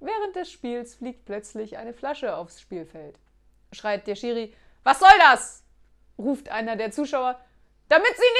Während des Spiels fliegt plötzlich eine Flasche aufs Spielfeld. Schreit der Schiri, was soll das? ruft einer der Zuschauer, damit sie nicht